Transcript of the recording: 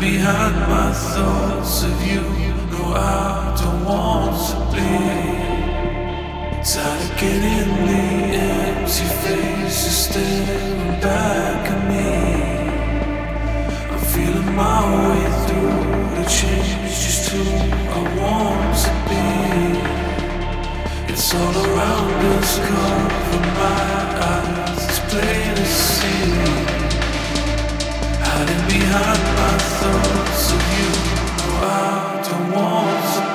behind my thoughts of you, no, I don't want to be. Tired of getting the empty faces staring back at me. I'm feeling my way through the change, just who I want to be. It's all around us, cover my eyes, it's plain to see. Hiding behind my thoughts of you, no, I don't want